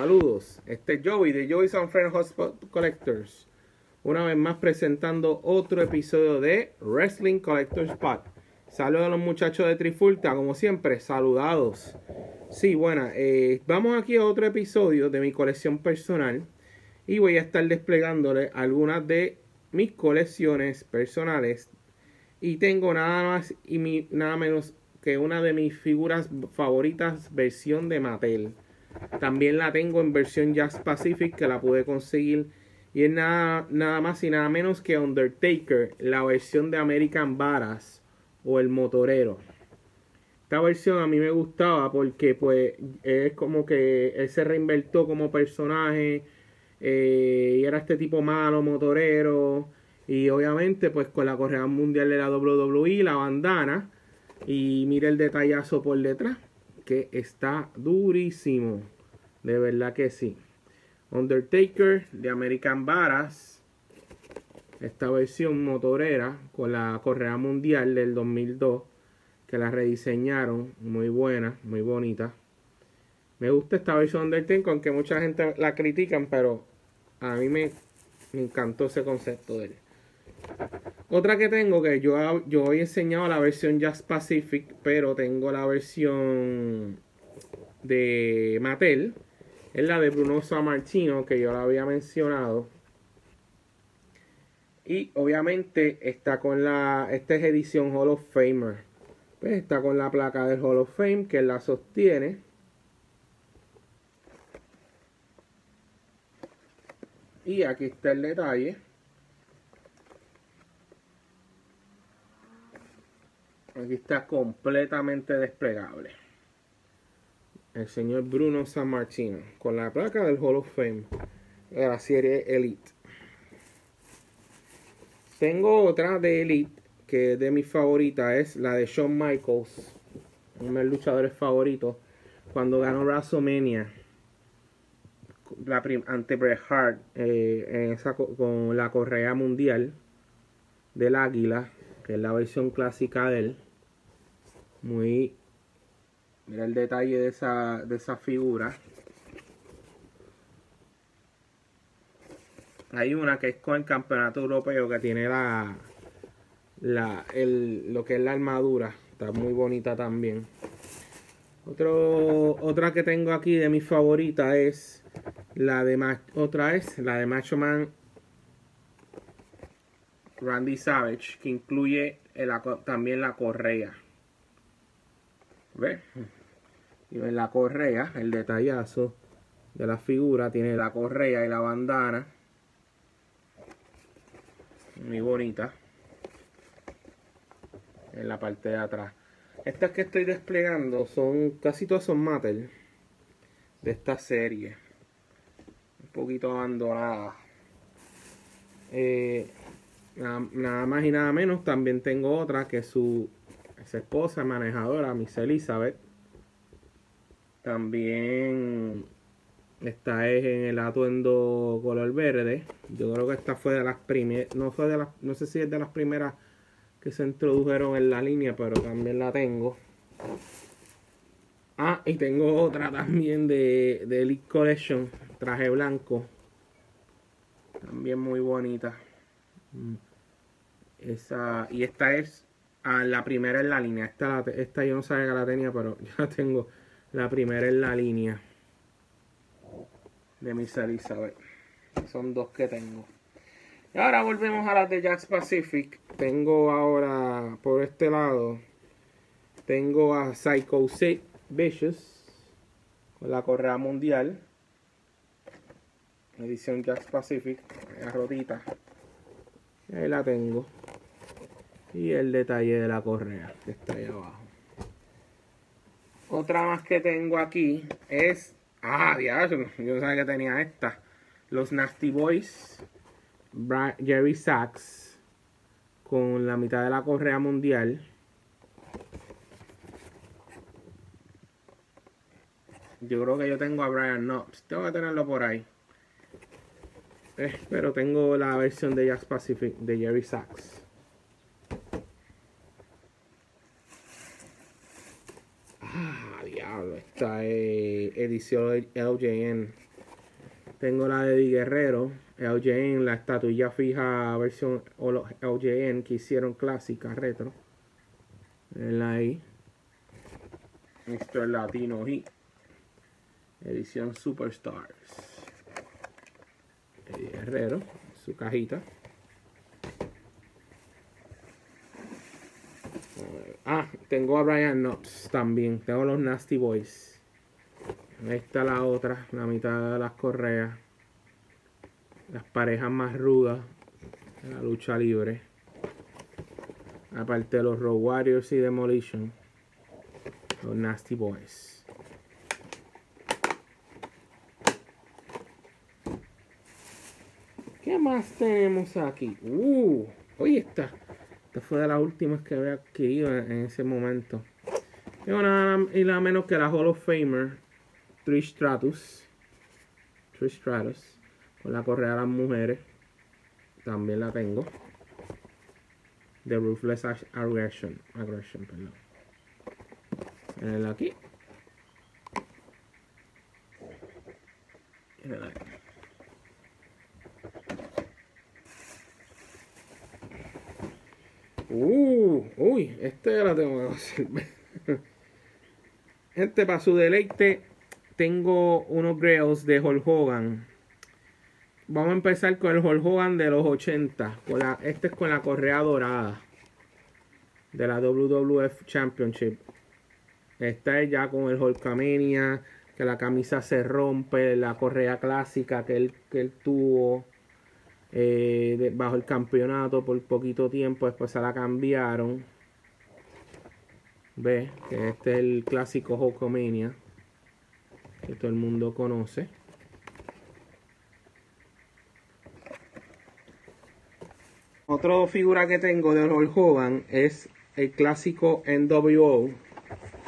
Saludos, este es Joey de Joey's and Friends Hotspot Collectors. Una vez más presentando otro episodio de Wrestling Collectors Spot. Saludos a los muchachos de Trifulta, como siempre, saludados. Sí, bueno, eh, vamos aquí a otro episodio de mi colección personal y voy a estar desplegándole algunas de mis colecciones personales y tengo nada más y nada menos que una de mis figuras favoritas versión de Mattel. También la tengo en versión Jazz Pacific que la pude conseguir. Y es nada, nada más y nada menos que Undertaker, la versión de American Badass o el motorero. Esta versión a mí me gustaba porque pues es como que él se reinvertó como personaje eh, y era este tipo malo, motorero. Y obviamente pues con la correa mundial de la WWE, la bandana. Y mira el detallazo por detrás que está durísimo. De verdad que sí. Undertaker de American Badass. Esta versión motorera con la correa mundial del 2002. Que la rediseñaron. Muy buena, muy bonita. Me gusta esta versión Undertaker, aunque mucha gente la critican, pero a mí me, me encantó ese concepto de él. Otra que tengo que yo, yo he enseñado la versión Jazz Pacific, pero tengo la versión de Mattel. Es la de Bruno Sammartino, que yo la había mencionado. Y obviamente está con la. Esta es edición Hall of Famer. Pues está con la placa del Hall of Fame que la sostiene. Y aquí está el detalle. Aquí está completamente desplegable. El señor Bruno San Martino con la placa del Hall of Fame de la serie Elite. Tengo otra de Elite que de mis favoritas es la de Shawn Michaels, uno de mis luchadores favoritos, cuando ganó WrestleMania ante Bret Hart eh, en esa, con la correa mundial del águila, que es la versión clásica de él. Muy. Mira el detalle de esa, de esa figura. Hay una que es con el campeonato europeo que tiene la, la el, lo que es la armadura. Está muy bonita también. Otro, otra que tengo aquí de mis favoritas es la de otra es la de Macho Man Randy Savage, que incluye también la correa. Y en la correa, el detallazo de la figura, tiene la correa y la bandana. Muy bonita. En la parte de atrás. Estas que estoy desplegando son, casi todas son Mattel. De esta serie. Un poquito abandonada. Eh, nada, más y nada menos, también tengo otra que su esposa manejadora, Miss Elizabeth. También esta es en el atuendo color verde. Yo creo que esta fue de las primeras, no fue de las, no sé si es de las primeras que se introdujeron en la línea, pero también la tengo. Ah, y tengo otra también de, de Elite Collection, traje blanco. También muy bonita. Mm. Esa, y esta es ah, la primera en la línea. Esta, esta yo no sabía que la tenía, pero ya tengo la primera en la línea de Miss Elizabeth. Son dos que tengo. Y ahora volvemos a las de Jazz Pacific. Tengo ahora por este lado. Tengo a Psycho Sid Vicious. Con la correa mundial. Edición Jazz Pacific. La rotita. Ahí la tengo. Y el detalle de la correa que está ahí abajo. Otra más que tengo aquí es. Ah, diablo, yo no sabía que tenía esta. Los Nasty Boys Jerry Sachs con la mitad de la correa mundial. Yo creo que yo tengo a Brian Knobs. Tengo que tenerlo por ahí. Eh, pero tengo la versión de Jazz Pacific de Jerry Sachs. Ah, diablo. esta eh, edición LJN. Tengo la de Di Guerrero, LJN, la estatuilla fija versión LJN que hicieron clásica, retro. la ahí. Mr. Latino. Edición Superstars. Eddie Guerrero, su cajita. Ah, tengo a Brian Knobs también. Tengo los Nasty Boys. Ahí está la otra, la mitad de las correas. Las parejas más rudas de la lucha libre. Aparte de los Road Warriors y Demolition. Los Nasty Boys. ¿Qué más tenemos aquí? Uh, hoy está. Esta fue de las últimas que había adquirido en, ese momento. Y nada y nada menos que la Hall of Famer Trish Stratus. Trish Stratus. Con la correa de las mujeres. También la tengo. The Ruthless Aggression. Aggression, perdón. aquí. aquí. Uh, uy, este la tengo que hacer. Gente, para su deleite, tengo unos grails de Hulk Hogan. Vamos a empezar con el Hulk Hogan de los 80. Con la, este es con la correa dorada de la WWF Championship. Esta es ya con el Hulkamania, que la camisa se rompe, la correa clásica que él, que él tuvo eh, bajo el campeonato por poquito tiempo, después se la cambiaron. Ve que este es el clásico Hulkamania todo el mundo conoce. Otra figura que tengo de Hulk Hogan es el clásico NWO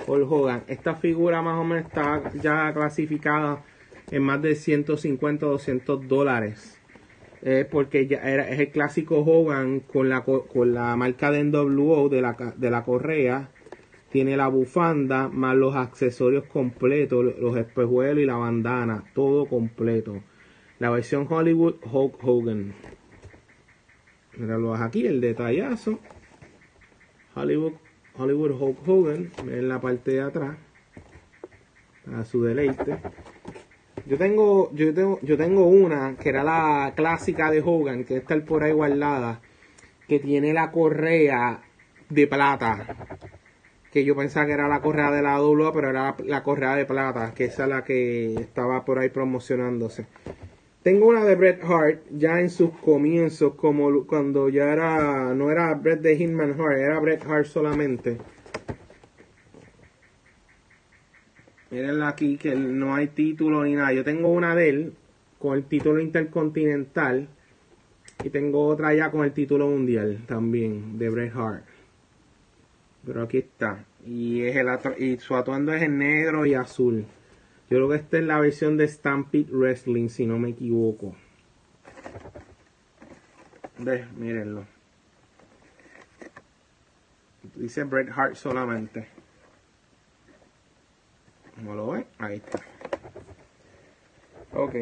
Hulk Hogan. Esta figura más o menos está ya clasificada en más de 150 200 dólares porque ya era, es el clásico Hogan con la, con la marca de NWO de la, de la correa. Tiene la bufanda más los accesorios completos, los espejuelos y la bandana, todo completo. La versión Hollywood Hulk Hogan. Míralo aquí, el detallazo. Hollywood, Hollywood Hulk Hogan, en la parte de atrás, para su deleite. Yo tengo, yo tengo, yo tengo una que era la clásica de Hogan, que está por ahí guardada, que tiene la correa de plata. Que yo pensaba que era la correa de la W, pero era la, correa de plata, que esa es la que estaba por ahí promocionándose. Tengo una de Bret Hart ya en sus comienzos, como cuando ya era, no era Bret de Hitman Hart, era Bret Hart solamente. Miren aquí que no hay título ni nada. Yo tengo una de él con el título intercontinental. Y tengo otra ya con el título mundial también de Bret Hart. Pero aquí está. Y, es el y su atuendo es en negro y azul. Yo creo que esta es la versión de Stampede Wrestling, si no me equivoco. Ve, mírenlo. Dice Bret Hart solamente. Como lo ven, ahí está. Ok.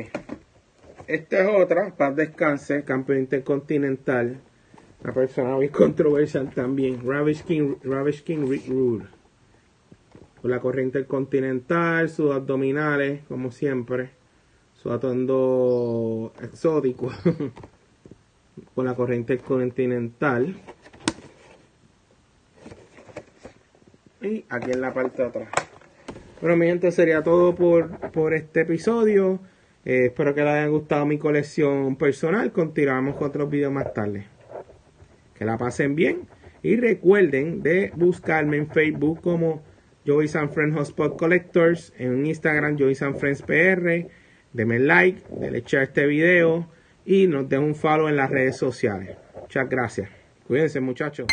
Esta es otra, Paz Descanse, campeón intercontinental. Una persona muy controversial también. Ravish King, Ravish King Rick. Con la corriente intercontinental, sus abdominales, como siempre. Su atuendo exótico. Con la corriente continental. Y aquí en la parte de atrás. Bueno, mi gente, sería todo por, por este episodio. Eh, espero que les haya gustado mi colección personal. Continuamos con otros videos más tarde. Que la pasen bien. Y recuerden de buscarme en Facebook como Joey San Friends Hotspot Collectors. En Instagram Joey San Friends PR. Denme like, denle share este video. Y nos den un follow en las redes sociales. Muchas gracias. Cuídense muchachos.